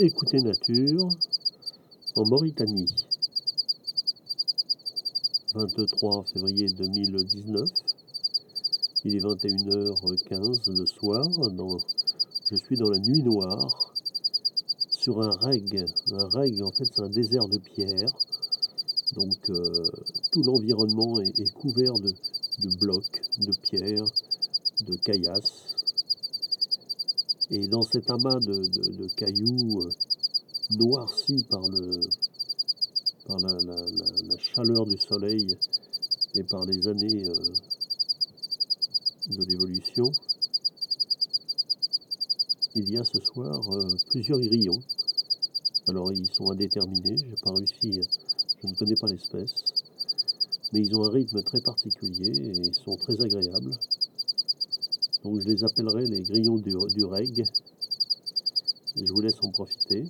Écoutez Nature en Mauritanie. 23 février 2019. Il est 21h15 le soir. je suis dans la nuit noire sur un reg. Un reg, en fait, c'est un désert de pierre. Donc, euh, tout l'environnement est, couvert de, blocs, de pierres, de caillasses. Et dans cet amas de, cailloux euh, noircis par, le, par la, chaleur du soleil et par les années euh, de l'évolution, il y a ce soir euh, plusieurs grillons. Alors ils sont indéterminés, j'ai pas réussi, je ne connais pas l'espèce, mais ils ont un rythme très particulier et ils sont très agréables. Donc je les appellerai les grillons du, du reg. Je vous laisse en profiter.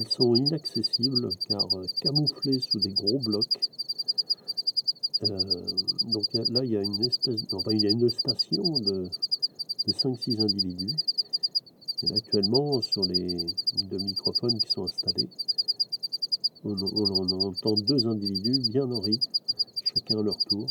Ils sont inaccessibles car euh, camouflés sous des gros blocs. Euh, donc là, il y a une espèce, enfin, il y a une station de, 5-6 individus. Et actuellement, sur les deux microphones qui sont installés, on, on entend deux individus bien en rythme, chacun à leur tour.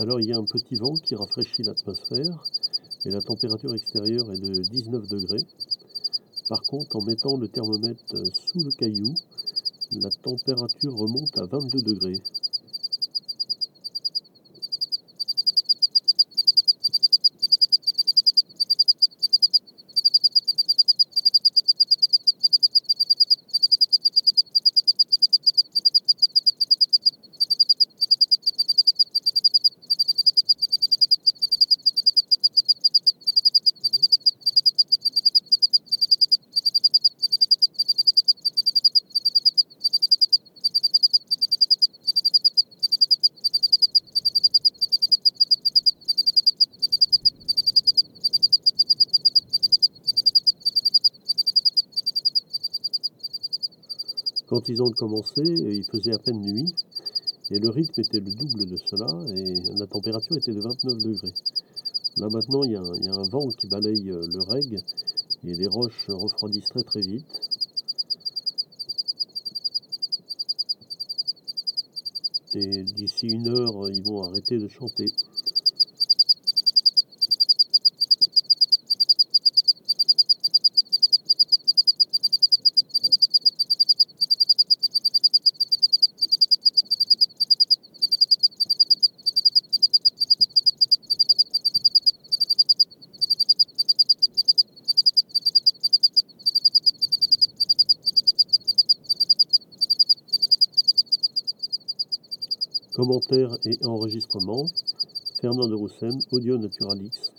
Alors il y a un petit vent qui rafraîchit l'atmosphère et la température extérieure est de 19 degrés. Par contre, en mettant le thermomètre sous le caillou, la température remonte à 22 degrés. Quand ils ont commencé, il faisait à peine nuit, et le rythme était le double de cela, et la température était de 29 degrés. Là maintenant, il y, a un, vent qui balaye euh, le reg, et les roches refroidissent très très vite. Et d'ici une heure, ils vont arrêter de chanter. Commentaires et enregistrements, Fernand de Roussen, Audio Naturalix,